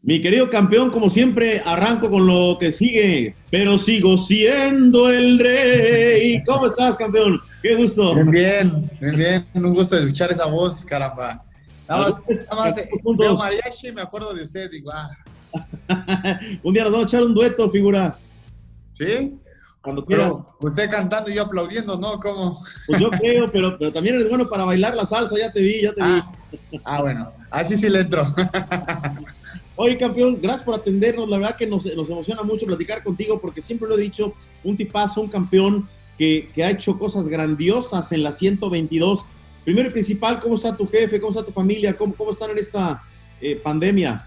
Mi querido campeón, como siempre, arranco con lo que sigue, pero sigo siendo el rey. ¿Cómo estás, campeón? Qué gusto. Bien, bien, bien, bien. Un gusto escuchar esa voz, caramba. Nada más, nada más veo mariachi y me acuerdo de usted, digo, ah. Un día nos vamos a echar un dueto, figura. ¿Sí? Cuando quieras. usted cantando y yo aplaudiendo, ¿no? ¿Cómo? Pues yo creo, pero, pero también eres bueno para bailar la salsa, ya te vi, ya te ah, vi. Ah, bueno, así sí le entro. Oye, campeón, gracias por atendernos. La verdad que nos, emociona mucho platicar contigo porque siempre lo he dicho, un tipazo, un campeón que, ha hecho cosas grandiosas en la 122. Primero y principal, ¿cómo está tu jefe? ¿Cómo está tu familia? ¿Cómo, cómo están en esta eh, pandemia?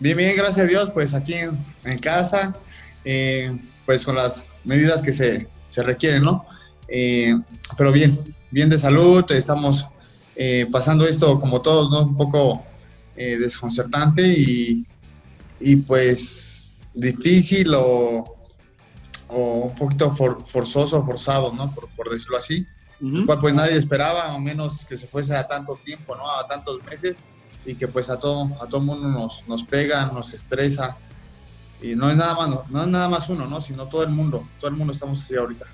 Bien, bien, gracias a Dios, pues aquí en, casa, eh, pues con las medidas que se, requieren, ¿no? Eh, pero bien, bien de salud, estamos pasando esto como todos, ¿no? Un poco eh, desconcertante y, y, pues difícil o, un poquito forzoso, forzado, ¿no? Por, por decirlo así. cual pues nadie esperaba, a menos que se fuese a tanto tiempo, ¿no? A tantos meses y que pues a todo, a todo mundo nos, nos pega, nos estresa. Y no es nada más, no, es nada más uno, ¿no? Sino todo el mundo, todo el mundo estamos así ahorita.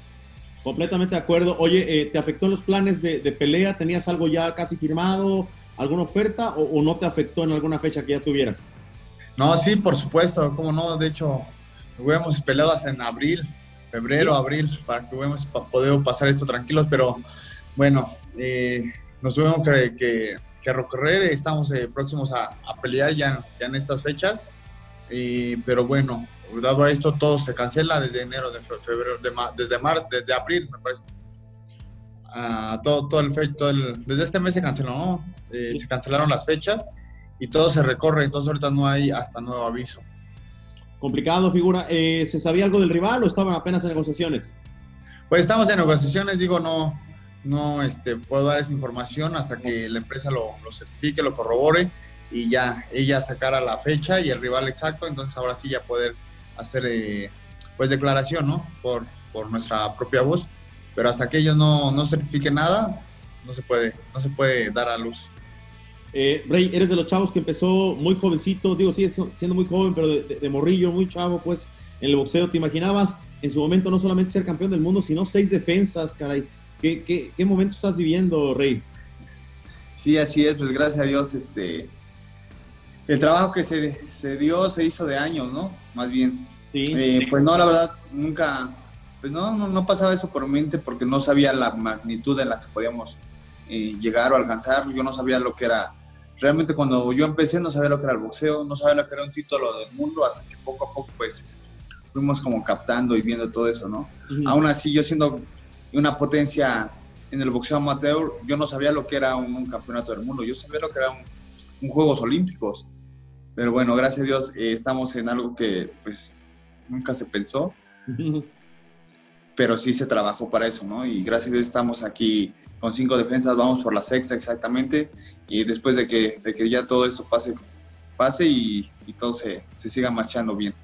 Completamente de acuerdo. Oye, eh, ¿te afectó los planes de, de, pelea? ¿Tenías algo ya casi firmado? Alguna oferta o, no te afectó en alguna fecha que ya tuvieras? No, sí, por supuesto, como no, de hecho, hubiéramos peleado hasta en abril, febrero, abril, para que hubiéramos podido pasar esto tranquilos, pero bueno, eh, nos tuvimos que, que, que, recorrer, estamos eh, próximos a, pelear ya, ya, en estas fechas, pero bueno, dado esto todo se cancela desde enero, de febrero, desde, mar, desde abril, me parece todo, todo el, todo el, desde este mes se canceló, eh, se cancelaron las fechas y todo se recorre, entonces ahorita no hay hasta nuevo aviso. Complicado, figura. Eh, ¿Se sabía algo del rival o estaban apenas en negociaciones? Pues estamos en negociaciones, digo, no, no este, puedo dar esa información hasta que la empresa lo, lo certifique, lo corrobore y ya ella sacara la fecha y el rival exacto, entonces ahora sí ya poder hacer eh, pues declaración, ¿no? Por, por nuestra propia voz pero hasta que ellos no, no certifiquen nada, no se puede, no se puede dar a luz. Eh, Rey, eres de los chavos que empezó muy jovencito, digo, sigue siendo muy joven, pero de, morrillo, muy chavo, pues, en el boxeo, ¿te imaginabas en su momento no solamente ser campeón del mundo, sino seis defensas, caray? ¿Qué, qué, qué momento estás viviendo, Rey? Sí, así es, pues gracias a Dios, este, el trabajo que se, se dio se hizo de años, ¿no? Más bien. Sí. Eh, pues no, la verdad, nunca, pues no, no, pasaba eso por mi mente porque no sabía la magnitud en la que podíamos eh, llegar o alcanzar. Yo no sabía lo que era, realmente cuando yo empecé no sabía lo que era el boxeo, no sabía lo que era un título del mundo, hasta que poco a poco pues fuimos como captando y viendo todo eso, ¿no? Aún así, yo siendo una potencia en el boxeo amateur, yo no sabía lo que era un, campeonato del mundo, yo sabía lo que era un, Juegos Olímpicos. Pero bueno, gracias a Dios eh, estamos en algo que pues nunca se pensó pero sí se trabajó para eso, ¿no? Y gracias a Dios estamos aquí con cinco defensas, vamos por la sexta exactamente, y después de que, de que ya todo esto pase, pase y, todo se, se, siga marchando bien.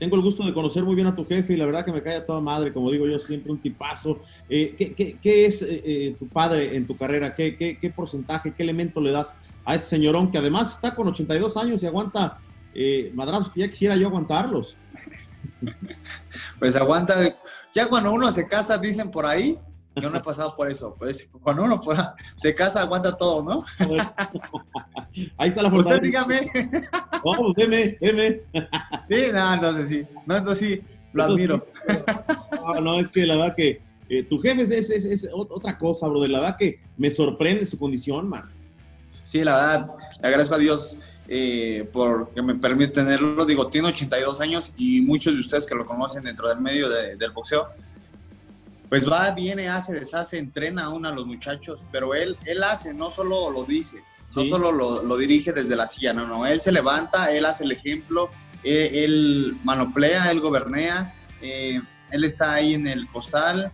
Tengo el gusto de conocer muy bien a tu jefe y la verdad que me cae a toda madre, como digo yo, siempre un tipazo. Eh, ¿qué, es eh, eh, tu padre en tu carrera? ¿Qué, ¿Qué, qué, porcentaje, qué elemento le das a ese señorón que además está con 82 años y aguanta madrazos que ya quisiera yo aguantarlos? Pues aguanta. Ya cuando uno se casa, dicen por ahí, yo no he pasado por eso. Pues cuando uno se casa, aguanta todo, ¿no? Ahí está la Usted dígame. Vamos, deme, deme. Sí, no, no sé si. No, no, sí, lo admiro. No, no, es que la verdad que eh, tu jefe es, es, es, otra cosa, bro. De la verdad que me sorprende su condición, man. Sí, la verdad, le agradezco a Dios eh, porque me permite tenerlo. Digo, tiene 82 años y muchos de ustedes que lo conocen dentro del medio del boxeo, pues va, viene, hace, deshace, entrena aún a los muchachos, pero él, él hace, no solo lo dice, no solo lo, dirige desde la silla, no, no, él se levanta, él hace el ejemplo, eh, él, manoplea, él gobernea, eh, él está ahí en el costal,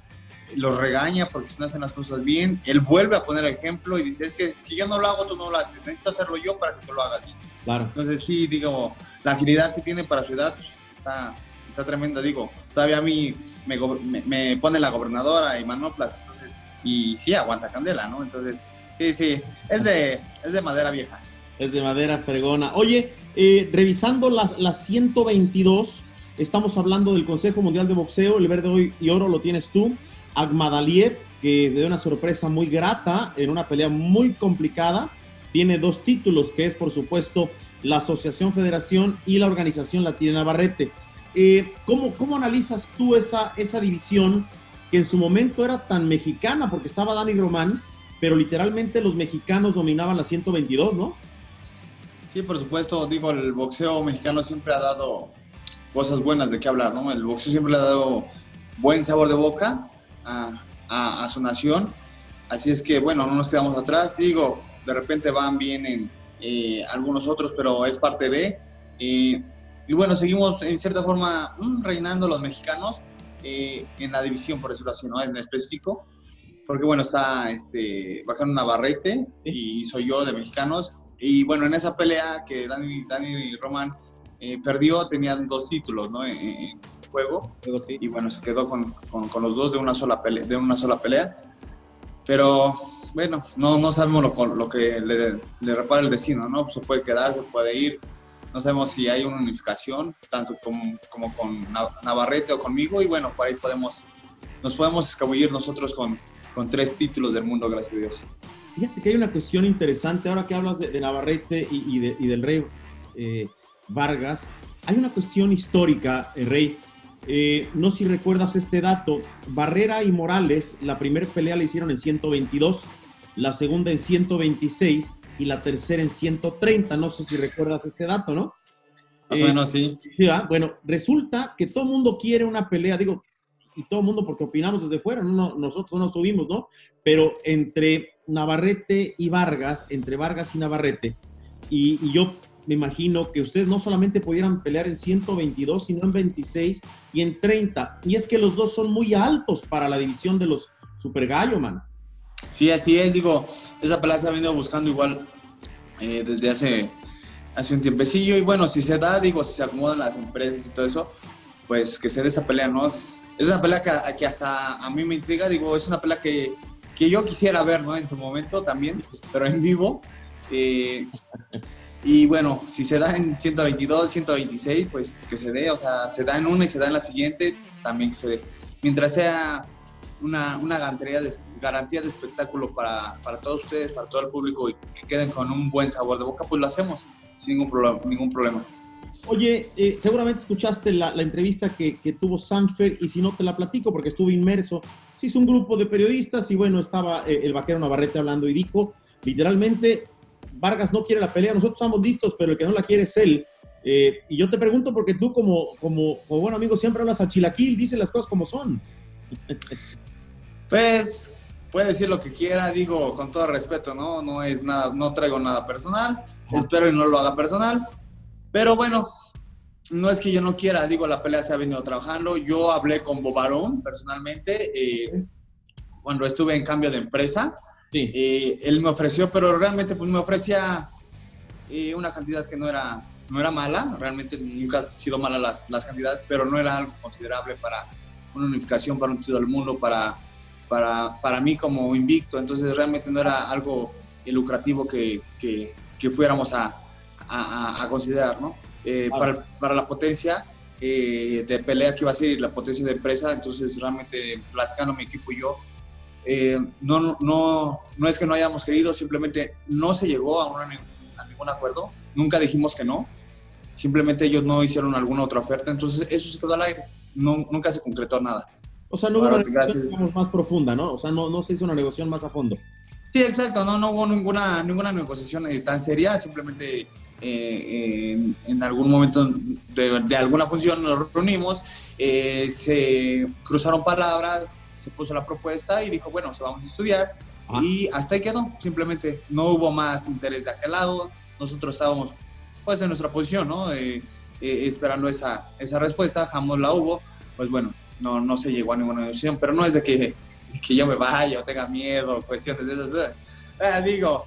los regaña porque si no hacen las cosas bien, él vuelve a poner ejemplo y dice, es que si yo no lo hago, tú no lo haces, necesito hacerlo yo para que tú lo hagas bien. Claro. Entonces sí, digo, la agilidad que tiene para su edad pues, está, está tremenda, digo, todavía a mí me, me, pone la gobernadora y manoplas, entonces, y sí, aguanta candela, ¿no? Entonces, sí, sí, es de, es de madera vieja. Es de madera fregona. Oye, eh, revisando las, las 122, estamos hablando del Consejo Mundial de Boxeo, el verde y oro lo tienes tú, Agmadaliev, que de una sorpresa muy grata en una pelea muy complicada, tiene dos títulos, que es por supuesto la Asociación Federación y la Organización Latina Navarrete. Eh, ¿cómo, ¿Cómo analizas tú esa, esa división que en su momento era tan mexicana, porque estaba Dani Román, pero literalmente los mexicanos dominaban la 122, ¿no? Sí, por supuesto, digo, el boxeo mexicano siempre ha dado cosas buenas de qué hablar, ¿no? El boxeo siempre le ha dado buen sabor de boca a, a, su nación, así es que, bueno, no nos quedamos atrás, digo, de repente van bien en eh, algunos otros, pero es parte de... Eh, y bueno, seguimos en cierta forma mm, reinando los mexicanos eh, en la división, por decirlo así, ¿no? En específico, porque bueno, está este, Bacano Navarrete y soy yo de mexicanos. Y bueno, en esa pelea que Dani, Dani Román eh, perdió, tenían dos títulos, ¿no? Juego. Y bueno, se quedó con, con, los dos de una sola pelea. De una sola pelea. Pero bueno, no, no sabemos lo, lo que le, le repara el destino, ¿no? Se puede quedar, se puede ir no sabemos si hay una unificación, tanto como, como con Navarrete o conmigo, y bueno, por ahí podemos, nos podemos escabullir nosotros con, con tres títulos del mundo, gracias a Dios. Fíjate que hay una cuestión interesante, ahora que hablas de, Navarrete y, y, del rey eh, Vargas, hay una cuestión histórica, el rey. Eh, no sé si recuerdas este dato, Barrera y Morales, la primera pelea la hicieron en 122, la segunda en 126 y la tercera en 130. No sé si recuerdas este dato, ¿no? Más o eh, menos, sí. Bueno, resulta que todo el mundo quiere una pelea, digo, y todo el mundo porque opinamos desde fuera, no, nosotros no subimos, ¿no? Pero entre Navarrete y Vargas, entre Vargas y Navarrete, y, y, yo me imagino que ustedes no solamente pudieran pelear en 122, sino en 26 y en 30. Y es que los dos son muy altos para la división de los Super Gallo, man. Sí, así es, digo, esa pelea se ha venido buscando igual eh, desde hace, hace un tiempecillo y bueno, si se da, digo, si se acomodan las empresas y todo eso, pues que se esa pelea, ¿no? Es, una pelea que, hasta a mí me intriga, digo, es una pelea que, que, yo quisiera ver, ¿no? En su momento también, pero en vivo. Eh, y bueno, si se da en 122, 126, pues que se dé, o sea, se da en una y se da en la siguiente, también que se dé. Mientras sea una, una garantía, de, garantía de espectáculo para, para, todos ustedes, para todo el público y que queden con un buen sabor de boca, pues lo hacemos sin ningún problema. Ningún problema. Oye, eh, seguramente escuchaste la, la entrevista que, que, tuvo Sanfer y si no te la platico porque estuve inmerso. Se hizo un grupo de periodistas y bueno, estaba eh, el vaquero Navarrete hablando y dijo literalmente, Vargas no quiere la pelea, nosotros estamos listos, pero el que no la quiere es él. Eh, y yo te pregunto porque tú como, como, como buen amigo siempre hablas a Chilaquil, dices las cosas como son. Pues puede decir lo que quiera, digo con todo respeto, ¿no? No es nada, no traigo nada personal, espero y no lo haga personal, pero bueno, no es que yo no quiera, digo, la pelea se ha venido trabajando, yo hablé con Bobarón personalmente eh, cuando estuve en cambio de empresa, eh, él me ofreció, pero realmente pues me ofrecía eh, una cantidad que no era, no era mala, realmente nunca han sido malas las, las cantidades, pero no era algo considerable para una unificación para un título del mundo, para, para, para mí como invicto. Entonces realmente no era algo lucrativo que, que, que fuéramos a, a, a, considerar, ¿no? Eh, para, para, la potencia eh, de pelea que iba a ser la potencia de empresa, entonces realmente platicando mi equipo y yo, eh, no, no, no es que no hayamos querido, simplemente no se llegó a, a ningún acuerdo, nunca dijimos que no, simplemente ellos no hicieron alguna otra oferta, entonces eso se quedó al aire. No, nunca se concretó nada. O sea, no hubo una negociación más profunda, ¿no? O sea, no, no se hizo una negociación más a fondo. Sí, exacto, no, no hubo ninguna, ninguna negociación eh, tan seria, simplemente eh, en, algún momento de, alguna función nos reunimos, eh, se cruzaron palabras, se puso la propuesta y dijo, bueno, se vamos a estudiar ah. y hasta ahí quedó, simplemente no hubo más interés de aquel lado, nosotros estábamos pues en nuestra posición, ¿no? Eh, esperando esa, esa respuesta, jamás la hubo, pues bueno, no, no se llegó a ninguna decisión, pero no es de que, que yo me vaya o tenga miedo, cuestiones de esas. Eh, digo,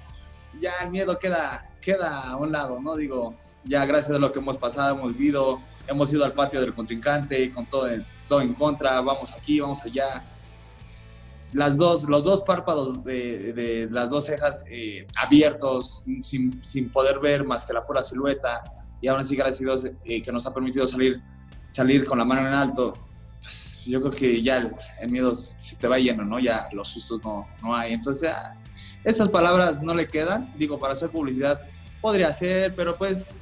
ya el miedo queda, queda a un lado, ¿no? Digo, ya gracias a lo que hemos pasado, hemos vivido, hemos ido al patio del contrincante con todo, todo en contra, vamos aquí, vamos allá. Las dos, los dos párpados de, de las dos cejas eh, abiertos, sin, sin, poder ver más que la pura silueta y aún así, gracias a Dios, eh, que nos ha permitido salir, salir con la mano en alto, pues, yo creo que ya el, miedo se te va lleno, ¿no? Ya los sustos no, no hay. Entonces, esas palabras no le quedan. Digo, para hacer publicidad podría ser, pero pues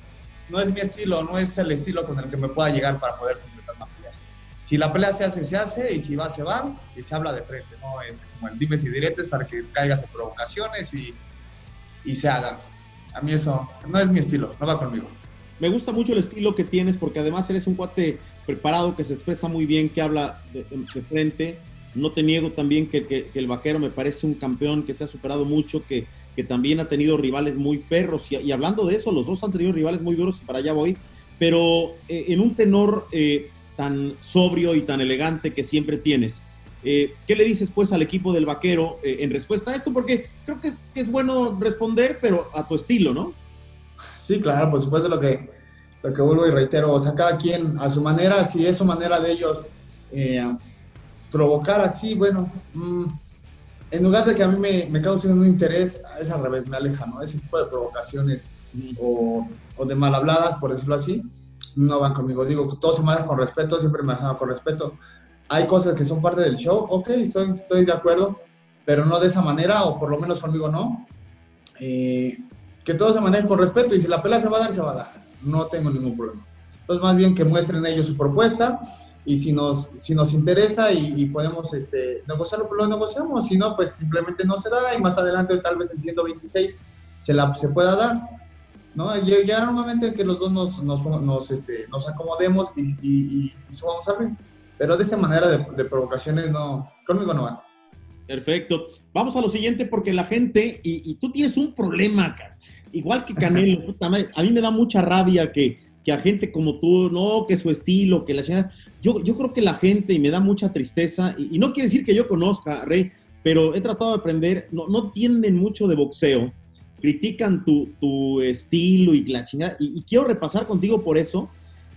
no es mi estilo, no es el estilo con el que me pueda llegar para poder. Si la pelea se hace, se hace, y si va, se va, y se habla de frente, ¿no? Es como el dimes y diretes para que caigas en provocaciones y, y se haga. A mí eso no es mi estilo, no va conmigo. Me gusta mucho el estilo que tienes porque además eres un cuate preparado que se expresa muy bien, que habla de, frente. No te niego también que, el vaquero me parece un campeón que se ha superado mucho, que, que también ha tenido rivales muy perros. Y, hablando de eso, los dos han tenido rivales muy duros y para allá voy. Pero eh, en un tenor eh, tan sobrio y tan elegante que siempre tienes, eh, ¿qué le dices pues al equipo del vaquero en respuesta a esto? Porque creo que, que es bueno responder, pero a tu estilo, ¿no? Sí, claro, por supuesto lo que, lo que vuelvo y reitero, o sea, cada quien a su manera, si es su manera de ellos eh, provocar así, bueno, mm, en lugar de que a mí me, me cause un interés, es al revés, me aleja, ¿no? Ese tipo de provocaciones o, o, de mal habladas, por decirlo así, no van conmigo. Digo, todo se maneja con respeto, siempre me maneja con respeto. Hay cosas que son parte del show, ok, estoy, estoy de acuerdo, pero no de esa manera, o por lo menos conmigo no. Eh, que todo se maneje con respeto y si la pelea se va a dar, se va a dar. No tengo ningún problema. Entonces, más bien que muestren ellos su propuesta y si nos, si nos interesa y, podemos este, negociarlo, pues lo negociamos. Si no, pues simplemente no se da y más adelante, tal vez en 126, se, la, se pueda dar. ¿No? Llegará un momento en que los dos nos, nos, nos, este, nos acomodemos y, y, y, subamos al Pero de esa manera de, de provocaciones, no, conmigo no van. Perfecto. Vamos a lo siguiente porque la gente, y, tú tienes un problema, cara igual que Canelo, a mí me da mucha rabia que, que a gente como tú, no, que su estilo, que la yo, yo creo que la gente, y me da mucha tristeza, y, no quiere decir que yo conozca, Rey, pero he tratado de aprender, no, no tienden mucho de boxeo, critican tu, tu estilo y la chingada, y, quiero repasar contigo por eso,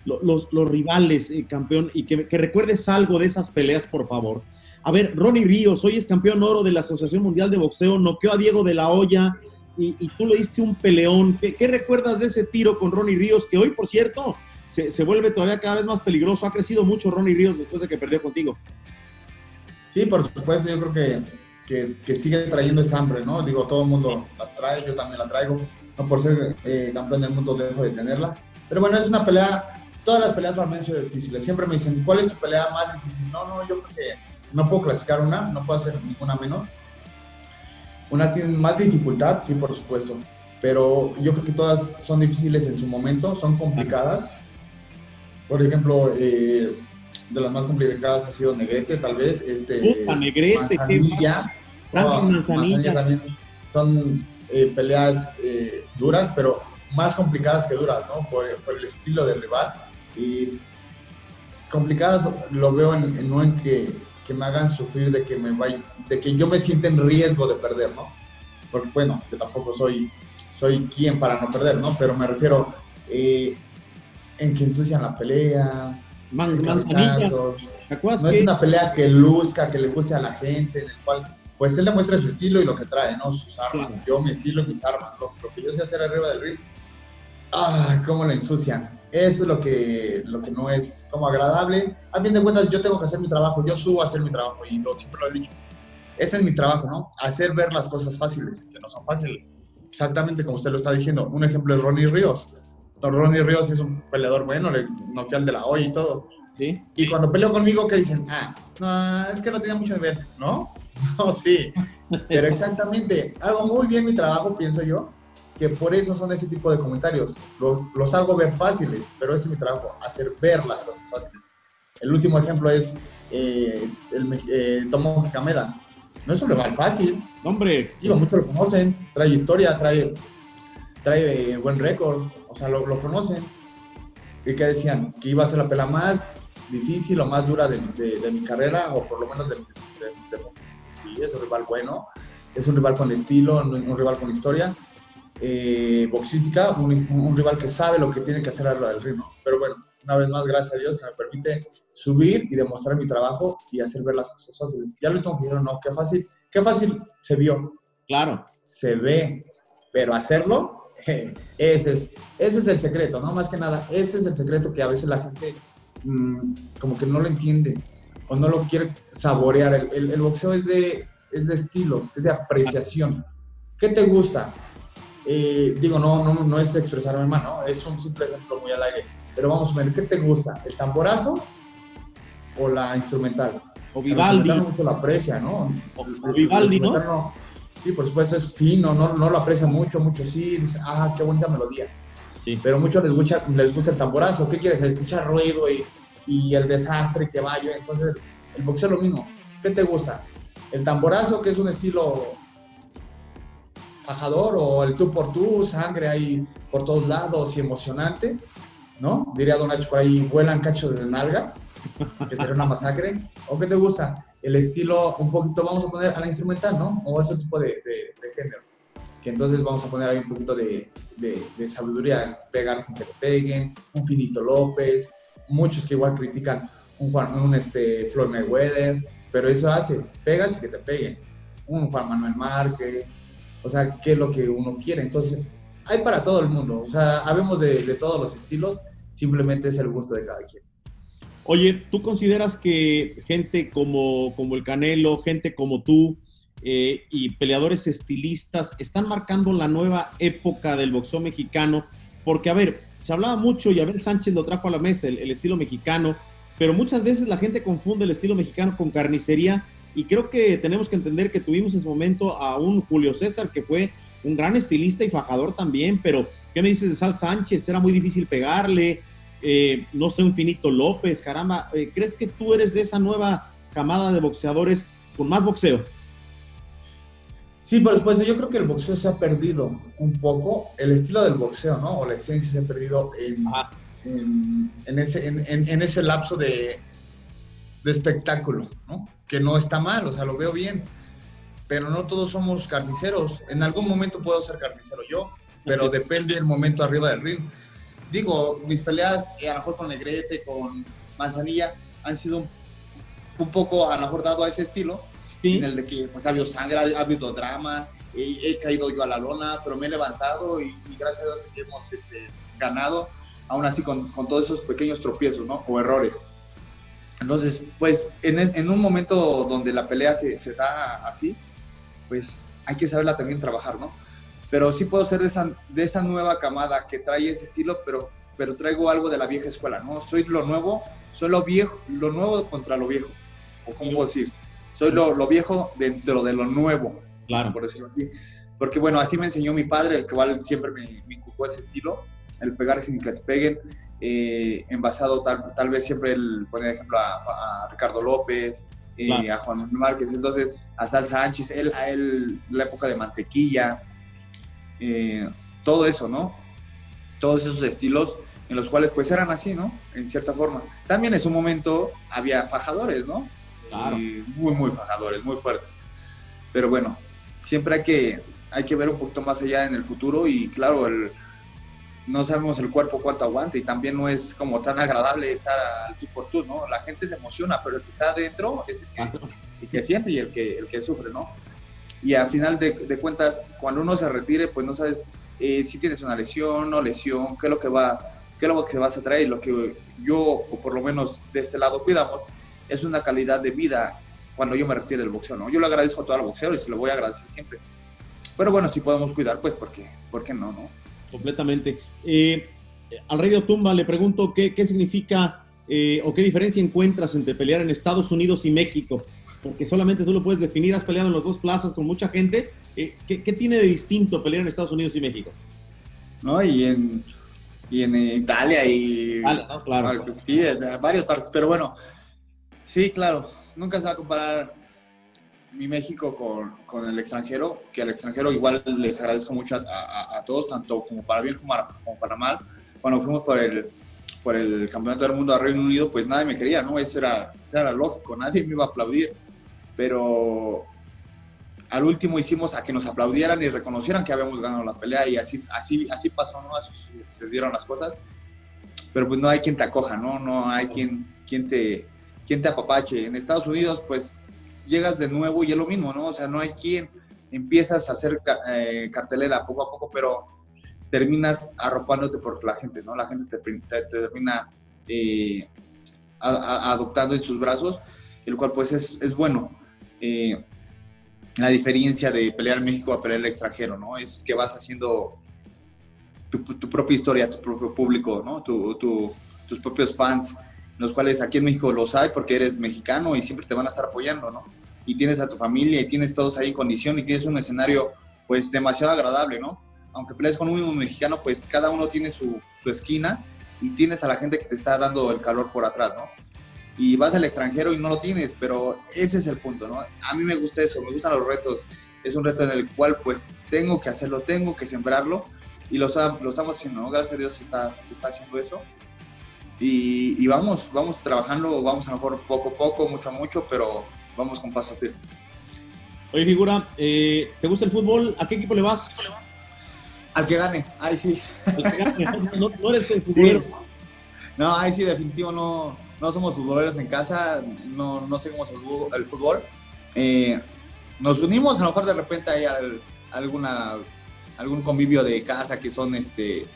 los, los, rivales, eh, campeón, y que, recuerdes algo de esas peleas, por favor. A ver, Ronnie Ríos, hoy es campeón oro de la Asociación Mundial de Boxeo, noqueó a Diego de la Hoya, y, tú le diste un peleón. ¿Qué, recuerdas de ese tiro con Ronnie Ríos? Que hoy, por cierto, se, vuelve todavía cada vez más peligroso. Ha crecido mucho Ronnie Ríos después de que perdió contigo. Sí, por supuesto, yo creo que, que, sigue trayendo esa hambre, ¿no? Digo, todo el mundo la trae, yo también la traigo. No por ser eh, campeón del mundo dejo de tenerla. Pero bueno, es una pelea, todas las peleas para mí son difíciles. Siempre me dicen, ¿cuál es tu pelea más difícil? No, no, yo creo que no puedo clasificar una, no puedo hacer ninguna menor unas tienen más dificultad, sí, por supuesto, pero yo creo que todas son difíciles en su momento, son complicadas. Por ejemplo, eh, de las más complicadas ha sido Negrete, tal vez. Este, Negrete, Manzanilla. Oh, Manzanilla. también son eh, peleas eh, duras, pero más complicadas que duras, ¿no? Por, el estilo del rival. Y complicadas lo veo en, en, en que que me hagan sufrir de que me vaya, de que yo me sienta en riesgo de perder, ¿no? Porque bueno, que tampoco soy, soy quien para no perder, ¿no? Pero me refiero eh, en que ensucian la pelea, Man, no es una pelea que luzca, que le guste a la gente, en el cual pues él demuestra su estilo y lo que trae, ¿no? Sus armas. Yo mi estilo y mis armas, lo, lo que yo sé hacer arriba del ring. ¡Ay, cómo la ensucian! Eso es lo que, lo que no es como agradable. A fin de cuentas, yo tengo que hacer mi trabajo, yo subo a hacer mi trabajo y lo, siempre lo he dicho. Ese es mi trabajo, ¿no? Hacer ver las cosas fáciles, que no son fáciles. Exactamente como usted lo está diciendo. Un ejemplo es Ronnie Ríos. Ronnie Ríos es un peleador bueno, le noqueó al de la hoy y todo. ¿Sí? Y cuando peleó conmigo, ¿qué dicen? Ah, no, es que no tenía mucho nivel, ¿no? No, sí. Pero exactamente, hago muy bien mi trabajo, pienso yo que por eso son ese tipo de comentarios. Los, hago ver fáciles, pero ese es mi trabajo, hacer ver las cosas fáciles. El último ejemplo es eh, el eh, Tomo Kameda. No es un rival fácil. Hombre. Digo, muchos lo conocen, trae historia, trae, trae buen récord, o sea, lo, conocen. ¿Y qué decían? Que iba a ser la pelea más difícil o más dura de, mi carrera, o por lo menos de, mis Sí, es un rival bueno, es un rival con estilo, un rival con historia eh, boxística, un, rival que sabe lo que tiene que hacer a lo del ritmo. Pero bueno, una vez más, gracias a Dios que me permite subir y demostrar mi trabajo y hacer ver las cosas fáciles. Ya lo último que dijeron, no, qué fácil, qué fácil se vio. Claro. Se ve, pero hacerlo, ese, es, ese es el secreto, ¿no? Más que nada, ese es el secreto que a veces la gente mm, como que no lo entiende o no lo quiere saborear. El, el, boxeo es de, es de estilos, es de apreciación. ¿Qué te gusta? Eh, digo, no, no, no es expresarme mal, ¿no? Es un simple ejemplo muy al aire. Pero vamos a ver, ¿qué te gusta? ¿El tamborazo o la instrumental? O Vivaldi. La mucho la aprecia, ¿no? O, Vivaldi, ¿no? Sí, por supuesto, es fino, no, no lo aprecia mucho, mucho sí, dice, ah, qué bonita melodía. Sí. Pero muchos les gusta, les gusta el tamborazo, ¿qué quieres? Escuchar ruido y, y el desastre que vaya. Entonces, el boxeo es lo mismo. ¿Qué te gusta? ¿El tamborazo, que es un estilo fajador, o el tú por tú, sangre ahí por todos lados y emocionante? ¿No? Diría Don Nacho por ahí, vuelan cachos de nalga, que sería una masacre. ¿O qué te gusta? el estilo un poquito, vamos a poner a la instrumental, ¿no? O ese tipo de, de, género. Que entonces vamos a poner ahí un poquito de, de, sabiduría, pegar sin que te peguen, un Finito López, muchos que igual critican un, Juan, un este, Floyd Mayweather, pero eso hace, pegas y que te peguen. Un Juan Manuel Márquez, o sea, qué es lo que uno quiere. Entonces, hay para todo el mundo, o sea, habemos de, todos los estilos, simplemente es el gusto de cada quien. Oye, ¿tú consideras que gente como, como el Canelo, gente como tú eh, y peleadores estilistas están marcando la nueva época del boxeo mexicano? Porque, a ver, se hablaba mucho y Abel Sánchez lo trajo a la mesa, el, estilo mexicano, pero muchas veces la gente confunde el estilo mexicano con carnicería y creo que tenemos que entender que tuvimos en su momento a un Julio César que fue un gran estilista y fajador también, pero ¿qué me dices de Sal Sánchez? Era muy difícil pegarle, eh, no sé, un Finito López, caramba, eh, ¿crees que tú eres de esa nueva camada de boxeadores con más boxeo? Sí, por supuesto, yo creo que el boxeo se ha perdido un poco, el estilo del boxeo, ¿no? O la esencia se ha perdido en, en, ese, en, ese lapso de, de espectáculo, ¿no? Que no está mal, o sea, lo veo bien, pero no todos somos carniceros. En algún momento puedo ser carnicero yo, pero depende del momento arriba del ring digo, mis peleas eh, a lo mejor con Negrete, con Manzanilla, han sido un, poco a lo mejor dado a ese estilo, en el de que pues, ha habido sangre, ha, habido drama, he, caído yo a la lona, pero me he levantado y, gracias a Dios hemos este, ganado, aún así con, con, todos esos pequeños tropiezos, ¿no? O errores. Entonces, pues en, en un momento donde la pelea se, se da así, pues hay que saberla también trabajar, ¿no? pero sí puedo ser de esa, de esa nueva camada que trae ese estilo, pero, pero traigo algo de la vieja escuela, ¿no? Soy lo nuevo, soy lo viejo, lo nuevo contra lo viejo, o cómo puedo decir, soy lo, lo, viejo dentro de lo nuevo, claro. por decirlo así. Porque bueno, así me enseñó mi padre, el cual siempre me, me inculcó ese estilo, el pegar sin que te peguen, eh, envasado tal, tal vez siempre el poner ejemplo a, Ricardo López, eh, a Juan Manuel Márquez, entonces a Sal Sánchez, él, a él la época de mantequilla, eh, todo eso, ¿no? Todos esos estilos en los cuales pues eran así, ¿no? En cierta forma. También en su momento había fajadores, ¿no? Claro. muy, muy fajadores, muy fuertes. Pero bueno, siempre hay que, hay que ver un poquito más allá en el futuro y claro, el, no sabemos el cuerpo cuánto aguanta y también no es como tan agradable estar al tú por tú, ¿no? La gente se emociona, pero el que está adentro es el que, el que siente y el que, el que sufre, ¿no? y al final de, cuentas, cuando uno se retire, pues no sabes eh, si tienes una lesión o lesión, qué es lo que va, qué es lo que vas a traer. Lo que yo, o por lo menos de este lado, cuidamos, es una calidad de vida cuando yo me retire del boxeo, ¿no? Yo le agradezco a todo el boxeo y se lo voy a agradecer siempre. Pero bueno, si podemos cuidar, pues, ¿por qué, ¿Por qué no, no? Completamente. Eh, al Rey de Tumba le pregunto qué, qué significa eh, o qué diferencia encuentras entre pelear en Estados Unidos y México porque solamente tú lo puedes definir, has peleado en las dos plazas con mucha gente. Eh, ¿qué, tiene de distinto pelear en Estados Unidos y México? No, y en, y en Italia y... Claro. Sí, en varias partes, pero bueno, sí, claro, nunca se va a comparar mi México con, con, el extranjero, que al extranjero igual les agradezco mucho a, a, todos, tanto como para bien como, como para mal. Cuando fuimos por el, el Campeonato del Mundo a Reino Unido, pues nadie me quería, ¿no? Eso era, eso era lógico, nadie me iba a aplaudir pero al último hicimos a que nos aplaudieran y reconocieran que habíamos ganado la pelea y así, así, así pasó, ¿no? Así se dieron las cosas. Pero pues no hay quien te acoja, ¿no? No hay quien, quien, te, quien te apapache. En Estados Unidos, pues llegas de nuevo y es lo mismo, ¿no? O sea, no hay quien empiezas a hacer eh, cartelera poco a poco, pero terminas arropándote por la gente, ¿no? La gente te, termina eh, adoptando en sus brazos, el cual pues es, es bueno. Eh, la diferencia de pelear en México a pelear el extranjero, ¿no? Es que vas haciendo tu, propia historia, tu propio público, ¿no? tus propios fans, los cuales aquí en México los hay porque eres mexicano y siempre te van a estar apoyando, ¿no? Y tienes a tu familia y tienes todos ahí en condición y tienes un escenario pues demasiado agradable, ¿no? Aunque pelees con un mismo mexicano, pues cada uno tiene su, su esquina y tienes a la gente que te está dando el calor por atrás, ¿no? y vas al extranjero y no lo tienes, pero ese es el punto, ¿no? A mí me gusta eso, me gustan los retos, es un reto en el cual pues tengo que hacerlo, tengo que sembrarlo y lo, lo estamos haciendo, ¿no? Gracias a Dios se está, se está haciendo eso y, y, vamos, vamos trabajando, vamos a lo mejor poco a poco, mucho a mucho, pero vamos con paso firme. Oye, figura, eh, ¿te gusta el fútbol? ¿A qué equipo le vas? Al que gane, ahí sí. Al que gane, no, eres el futbolero. No, ahí sí, definitivo no, no somos futboleros en casa, no, no seguimos el, fútbol. Eh, nos unimos, a lo mejor de repente hay alguna, algún convivio de casa que son este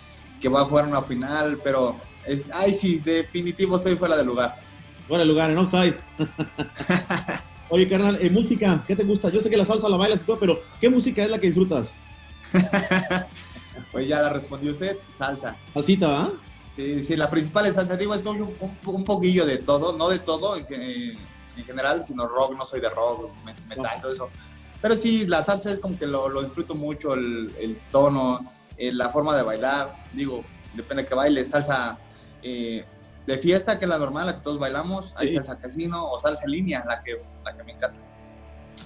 que va a jugar una final, pero es, ay sí, definitivo estoy fuera de lugar. Fuera de lugar, en offside. Oye, carnal, eh, música, ¿qué te gusta? Yo sé que la salsa la bailas y todo, pero ¿qué música es la que disfrutas? pues ya la respondió usted, salsa. Salsita, ¿va? Sí, la principal es salsa, digo, es un, un, poquillo de todo, no de todo en, general, sino rock, no soy de rock, metal, todo eso. Pero sí, la salsa es como que lo, lo disfruto mucho, el, el tono, eh, la forma de bailar, digo, depende de que baile, salsa eh, de fiesta, que es la normal, la que todos bailamos, hay salsa casino o salsa en línea, la que, la que me encanta.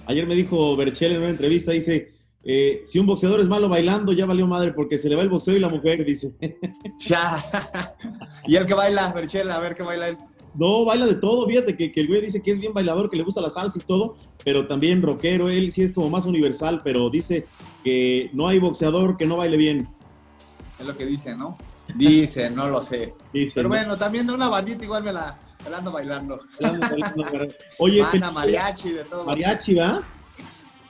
Ayer me dijo Berchel en una entrevista, dice, eh, si un boxeador es malo bailando, ya valió madre porque se le va el boxeo y la mujer, dice. Ya. y el que baila, Berchel, a ver qué baila él. No, baila de todo, fíjate que, el güey dice que es bien bailador, que le gusta la salsa y todo, pero también rockero, él sí es como más universal, pero dice que no hay boxeador que no baile bien. Es lo que dice, ¿no? Dice, no lo sé. pero bueno, también una bandita igual me la, ando bailando. Oye, mariachi, de todo. Mariachi, ¿va?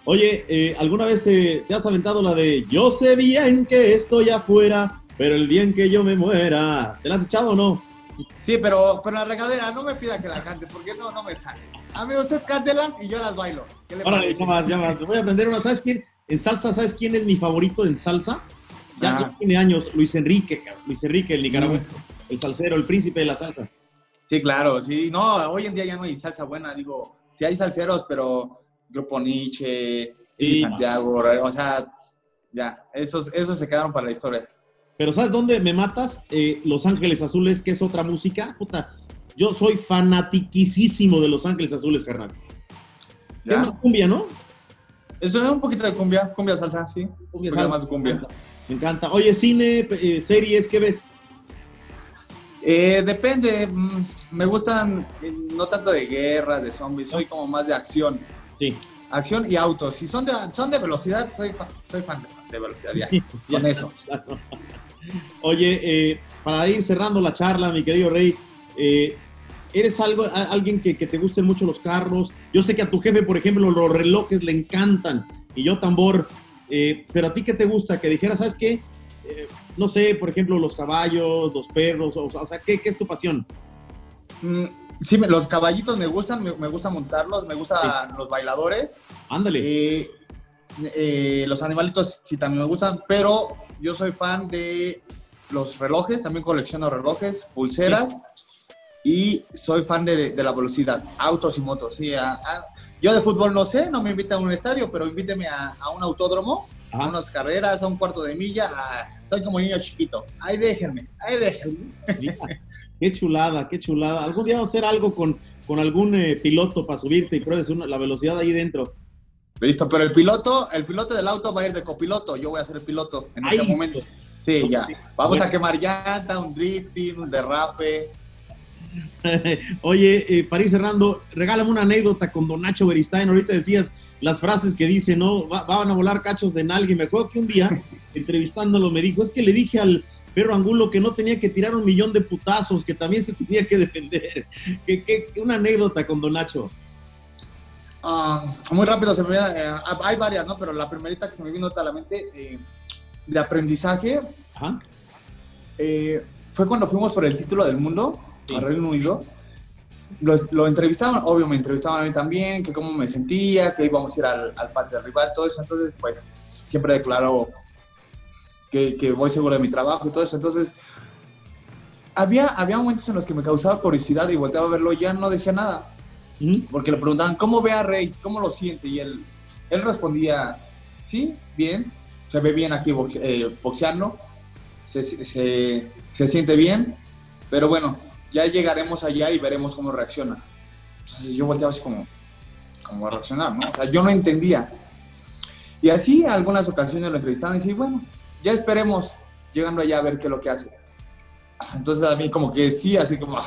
Oye, eh, ¿alguna vez te, has aventado la de Yo sé bien que estoy afuera, pero el bien que yo me muera? ¿Te la has echado o no? Sí, pero, pero la regadera no me pida que la cante, porque no, no me sale. A mí usted cántelas y yo las bailo. Órale, ya más, ya más. Voy a aprender una. ¿Sabes quién? En salsa, ¿sabes quién es mi favorito en salsa? Ya, tiene años, Luis Enrique, Luis Enrique, el nicaragüense, el salsero, el príncipe de la salsa. Sí, claro, sí. No, hoy en día ya no hay salsa buena, digo, sí hay salseros, pero Grupo Nietzsche, Santiago, o sea, ya, esos, esos se quedaron para la historia. Pero ¿sabes dónde me matas? Eh, Los Ángeles Azules, que es otra música. Puta, yo soy fanatiquísimo de Los Ángeles Azules, carnal. Es más cumbia, ¿no? Eso es un poquito de cumbia, cumbia salsa, sí. Cumbia salsa. más cumbia. Me encanta. Oye, cine, eh, series, ¿qué ves? Eh, depende. Mm, me gustan no tanto de guerra, de zombies, soy como más de acción. Sí. Acción y autos. Si son de, son de velocidad, soy, soy fan de, velocidad, ya. con eso. Oye, eh, para ir cerrando la charla, mi querido Rey, eh, ¿eres algo, alguien que, te gusten mucho los carros? Yo sé que a tu jefe, por ejemplo, los relojes le encantan. Y yo tambor. Eh, pero a ti, ¿qué te gusta? Que dijera, ¿sabes qué? no sé, por ejemplo, los caballos, los perros, o, sea, ¿qué, ¿qué, es tu pasión? Mm, Sí, los caballitos me gustan, me, gusta montarlos, me gustan los bailadores. Ándale. Eh, eh, los animalitos sí también me gustan, pero yo soy fan de los relojes, también colecciono relojes, pulseras y soy fan de, la velocidad, autos y motos. Sí, yo de fútbol no sé, no me invitan a un estadio, pero invíteme a, un autódromo, a unas carreras, a un cuarto de milla. soy como niño chiquito. Ahí déjenme, ahí déjenme. Qué chulada, qué chulada. Algún día vamos a hacer algo con, con algún eh, piloto para subirte y pruebes la velocidad ahí dentro. Listo, pero el piloto, el piloto del auto va a ir de copiloto. Yo voy a ser el piloto en ese momento. Sí, ya. Vamos a quemar llanta, un drifting, un derrape. Oye, eh, para ir cerrando, regálame una anécdota con Don Nacho Beristain. Ahorita decías las frases que dice, ¿no? van a volar cachos de nalga. Y me acuerdo que un día, entrevistándolo, me dijo, es que le dije al, pero Angulo que no tenía que tirar un millón de putazos, que también se tenía que defender. que, una anécdota con Don Nacho. Ah, muy rápido, se me eh, hay varias, ¿no? Pero la primerita que se me vino a la mente eh, de aprendizaje, Eh, fue cuando fuimos por el título del mundo al Reino Unido. Lo, lo, entrevistaban, obvio me entrevistaban a mí también, que cómo me sentía, que íbamos a ir al, al patio del rival, todo eso. Entonces, pues siempre declaro que, que, voy seguro de mi trabajo y todo eso. Entonces, había, había momentos en los que me causaba curiosidad y volteaba a verlo y ya no decía nada. Porque le preguntaban, ¿cómo ve a Rey? ¿Cómo lo siente? Y él, él respondía, sí, bien, se ve bien aquí eh, boxeando, se, se, se, siente bien, pero bueno, ya llegaremos allá y veremos cómo reacciona. Entonces yo volteaba así como, ¿cómo va a reaccionar? ¿no? O sea, yo no entendía. Y así algunas ocasiones lo entrevistaban y decía, bueno, ya esperemos llegando allá a ver qué es lo que hace. Entonces a mí como que sí, así como,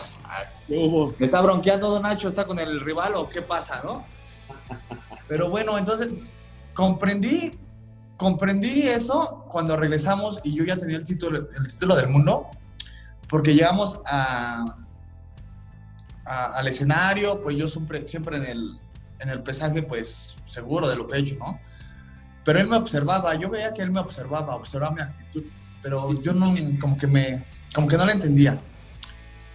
¿está bronqueando Don Nacho? ¿Está con el rival o qué pasa, no? Pero bueno, entonces comprendí, comprendí eso cuando regresamos y yo ya tenía el título, el título del mundo, porque llegamos a, al escenario, pues yo siempre, siempre en, el, en el pesaje, pues seguro de lo que he hecho, ¿no? Pero él me observaba, yo veía que él me observaba, observaba mi actitud, pero yo no, como que me, como que no la entendía.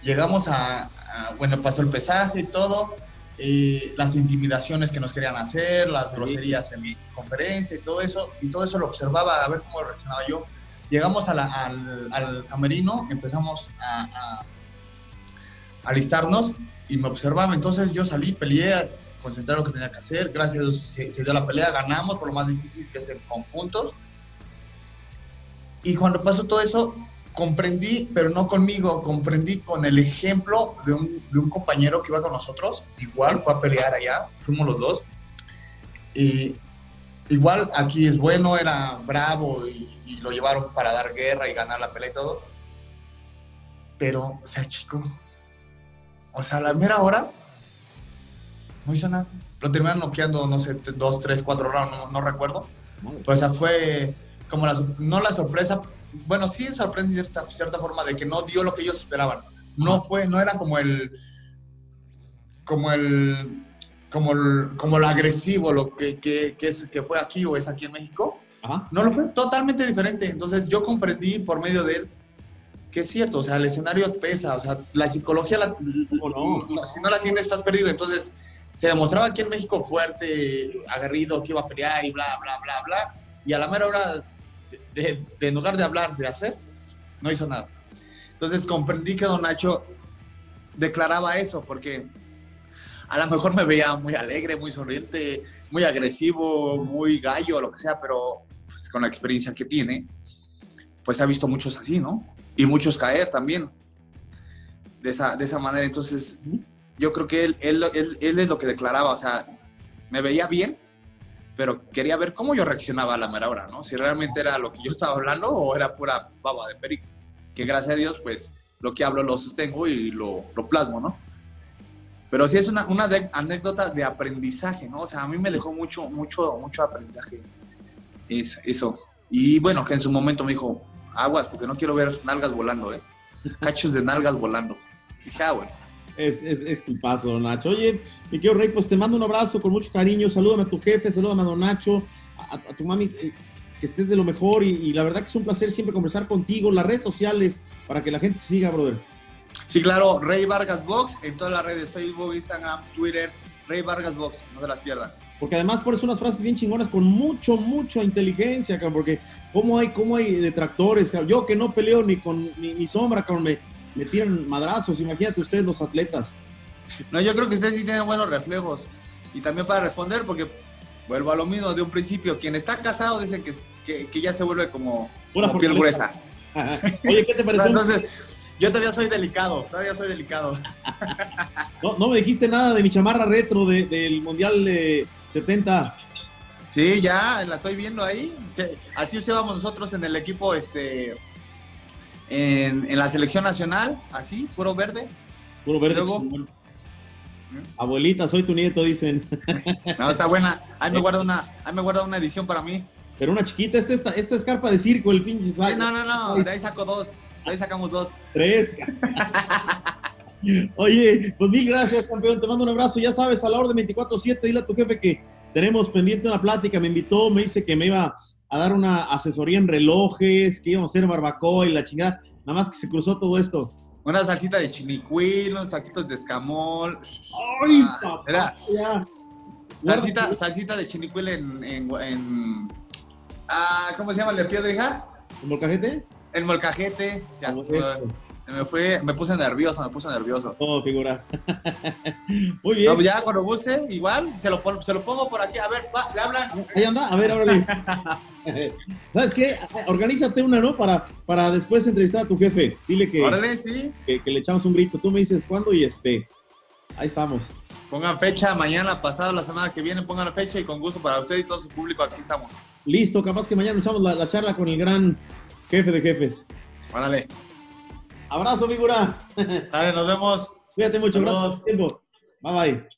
Llegamos a, bueno, pasó el pesaje y todo, las intimidaciones que nos querían hacer, las groserías en mi conferencia y todo eso, y todo eso lo observaba a ver cómo reaccionaba yo. Llegamos al, al, camerino, empezamos a, a, alistarnos y me observaba, entonces yo salí, peleé, concentré lo que tenía que hacer, gracias a Dios se, se dio la pelea, ganamos por lo más difícil que es en conjuntos. Y cuando pasó todo eso, comprendí, pero no conmigo, comprendí con el ejemplo de un, de un, compañero que iba con nosotros, igual fue a pelear allá, fuimos los dos, y igual aquí es bueno, era bravo y, lo llevaron para dar guerra y ganar la pelea y todo, pero, o sea, chico, o sea, a la mera hora, no hizo nada, lo terminaron noqueando, no sé, dos, tres, cuatro rounds, no, no recuerdo, pues, o sea, fue como la, no la sorpresa, bueno, sí sorpresa en cierta, cierta forma de que no dio lo que ellos esperaban. No fue, no era como el, como el, como el, como lo agresivo, lo que, que, que, es, que fue aquí o es aquí en México. No lo fue totalmente diferente. Entonces yo comprendí por medio de él que es cierto, o sea, el escenario pesa, o sea, la psicología, la, si no la tienes, estás perdido. Entonces, se demostraba aquí en México fuerte, aguerrido, que iba a pelear y bla, bla, bla, bla. Y a la mera hora de, en lugar de hablar, de hacer, no hizo nada. Entonces comprendí que don Nacho declaraba eso, porque a lo mejor me veía muy alegre, muy sonriente, muy agresivo, muy gallo, lo que sea, pero pues, con la experiencia que tiene, pues ha visto muchos así, ¿no? Y muchos caer también de esa, de esa manera. Entonces, yo creo que él, él, él, él es lo que declaraba, o sea, me veía bien, pero quería ver cómo yo reaccionaba a la mera hora, ¿no? Si realmente era lo que yo estaba hablando o era pura baba de perico. Que gracias a Dios, pues, lo que hablo lo sostengo y lo, lo plasmo, ¿no? Pero sí es una, una anécdota de aprendizaje, ¿no? O sea, a mí me dejó mucho, mucho, mucho aprendizaje es, eso. Y bueno, que en su momento me dijo, aguas, porque no quiero ver nalgas volando, ¿eh? Cachos de nalgas volando. dije, ah, bueno es, es, es paso, Nacho. Oye, mi querido Rey, pues te mando un abrazo con mucho cariño. Salúdame a tu jefe, salúdame a don Nacho, a, tu mami, eh, que estés de lo mejor. Y, la verdad que es un placer siempre conversar contigo. Las redes sociales para que la gente siga, brother. Sí, claro, Rey Vargas Box en todas las redes: Facebook, Instagram, Twitter. Rey Vargas Box, no se las pierdan. Porque además pones unas frases bien chingonas con mucho, mucha inteligencia, cabrón, porque cómo hay, cómo hay detractores, cabrón? Yo que no peleo ni con ni, sombra, cabrón, me, me tiran madrazos. Imagínate ustedes los atletas. No, yo creo que ustedes sí tienen buenos reflejos. Y también para responder, porque vuelvo a lo mismo de un principio. Quien está casado dice que, que, ya se vuelve como, piel gruesa. Oye, ¿qué te parece? Entonces, yo todavía soy delicado, todavía soy delicado. no, no me dijiste nada de mi chamarra retro del Mundial de 70. Sí, ya la estoy viendo ahí. Así usábamos nosotros en el equipo este, en, la selección nacional, así, puro verde. Puro verde. Abuelita, soy tu nieto, dicen. No, está buena. Ahí me guarda una, ahí me guarda una edición para mí. Pero una chiquita, esta, esta, esta es carpa de circo, el pinche saco. no, no, no, de ahí saco dos. De ahí sacamos dos. Tres. Oye, pues mil gracias, campeón. Te mando un abrazo. Ya sabes, a la hora de 24-7, dile a tu jefe que tenemos pendiente una plática. Me invitó, me dice que me iba a dar una asesoría en relojes, que íbamos a hacer barbacoa y la chingada. Nada más que se cruzó todo esto. Una salsita de chinicuil, unos taquitos de escamol. ¡Ay, ah, era salsita, salsita de chinicuil en, en, ah, ¿Cómo se llama el de piedra, ¿El molcajete? El molcajete. Me fue, me puse nervioso, me puse nervioso. Oh, figura. Muy bien. Ya cuando guste, igual, se lo, se lo pongo por aquí. A ver, va, le hablan. Ahí anda, a ver, órale. ¿Sabes qué? Organízate una, ¿no? Para, para después entrevistar a tu jefe. Dile que, sí. que, le echamos un grito. Tú me dices cuándo y este. Ahí estamos. Pongan fecha, mañana, pasado, la semana que viene, pongan la fecha y con gusto para usted y todo su público, aquí estamos. Listo, capaz que mañana echamos la, charla con el gran jefe de jefes. Órale. Abrazo, figura. Dale, nos vemos. Cuídate mucho, gracias tiempo. Bye bye.